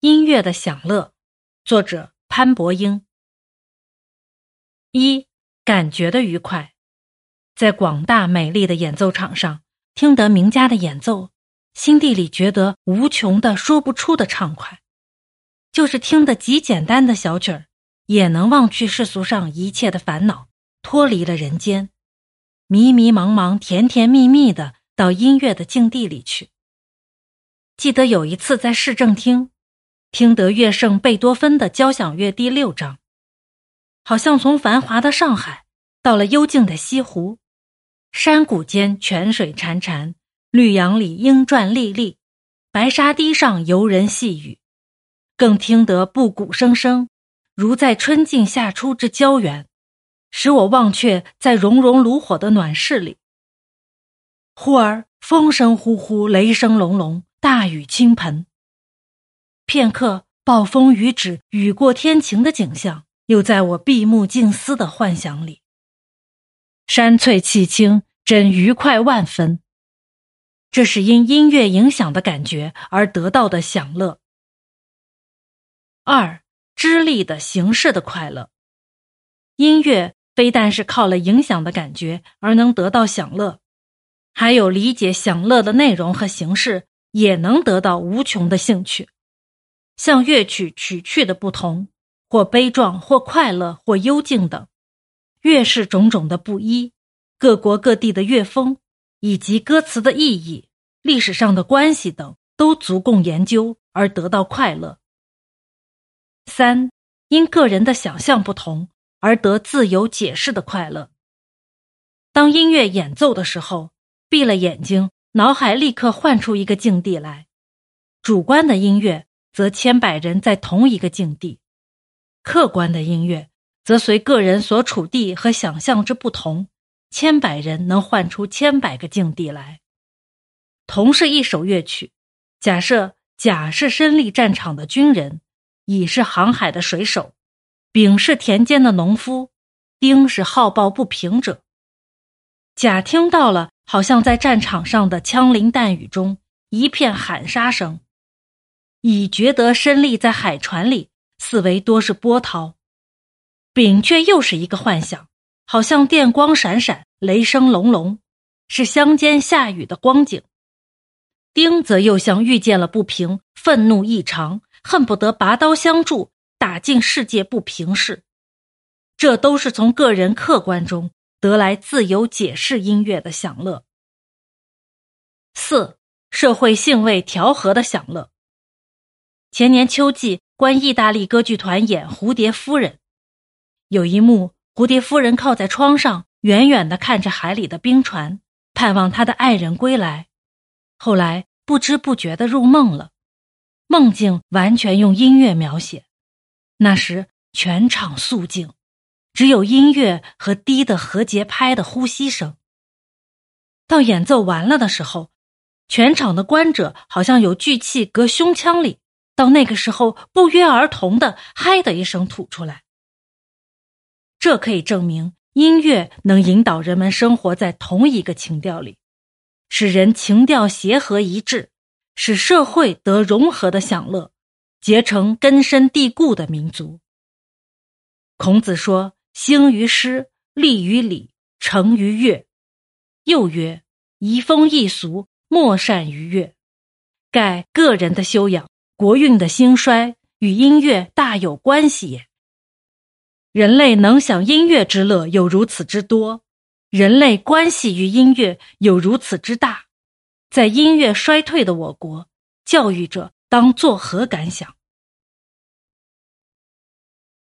音乐的享乐，作者潘伯英。一、感觉的愉快，在广大美丽的演奏场上听得名家的演奏，心地里觉得无穷的说不出的畅快。就是听得极简单的小曲儿，也能忘去世俗上一切的烦恼，脱离了人间，迷迷茫茫、甜甜蜜蜜的到音乐的境地里去。记得有一次在市政厅。听得乐圣贝多芬的交响乐第六章，好像从繁华的上海到了幽静的西湖，山谷间泉水潺潺，绿杨里莺啭历历，白沙堤上游人细语，更听得布谷声声，如在春尽夏初之郊原，使我忘却在熔融炉火的暖室里。忽而风声呼呼，雷声隆隆，大雨倾盆。片刻，暴风雨止，雨过天晴的景象又在我闭目静思的幻想里。山翠气清，真愉快万分。这是因音乐影响的感觉而得到的享乐。二，知力的形式的快乐。音乐非但是靠了影响的感觉而能得到享乐，还有理解享乐的内容和形式，也能得到无穷的兴趣。像乐曲曲趣的不同，或悲壮，或快乐，或幽静等，乐是种种的不一，各国各地的乐风，以及歌词的意义、历史上的关系等，都足供研究而得到快乐。三，因个人的想象不同而得自由解释的快乐。当音乐演奏的时候，闭了眼睛，脑海立刻换出一个境地来，主观的音乐。则千百人在同一个境地，客观的音乐则随个人所处地和想象之不同，千百人能换出千百个境地来。同是一首乐曲，假设甲是身历战场的军人，乙是航海的水手，丙是田间的农夫，丁是好抱不平者。甲听到了，好像在战场上的枪林弹雨中，一片喊杀声。乙觉得身立在海船里，四围多是波涛；丙却又是一个幻想，好像电光闪闪、雷声隆隆，是乡间下雨的光景。丁则又像遇见了不平，愤怒异常，恨不得拔刀相助，打尽世界不平事。这都是从个人客观中得来自由解释音乐的享乐。四、社会性味调和的享乐。前年秋季，观意大利歌剧团演《蝴蝶夫人》，有一幕，蝴蝶夫人靠在窗上，远远的看着海里的冰船，盼望她的爱人归来。后来不知不觉的入梦了，梦境完全用音乐描写。那时全场肃静，只有音乐和低的和节拍的呼吸声。到演奏完了的时候，全场的观者好像有聚气隔胸腔里。到那个时候，不约而同的“嗨”的一声吐出来。这可以证明，音乐能引导人们生活在同一个情调里，使人情调协和一致，使社会得融合的享乐，结成根深蒂固的民族。孔子说：“兴于诗，立于礼，成于乐。”又曰：“移风易俗，莫善于乐。”盖个人的修养。国运的兴衰与音乐大有关系也。人类能享音乐之乐有如此之多，人类关系与音乐有如此之大，在音乐衰退的我国，教育者当作何感想？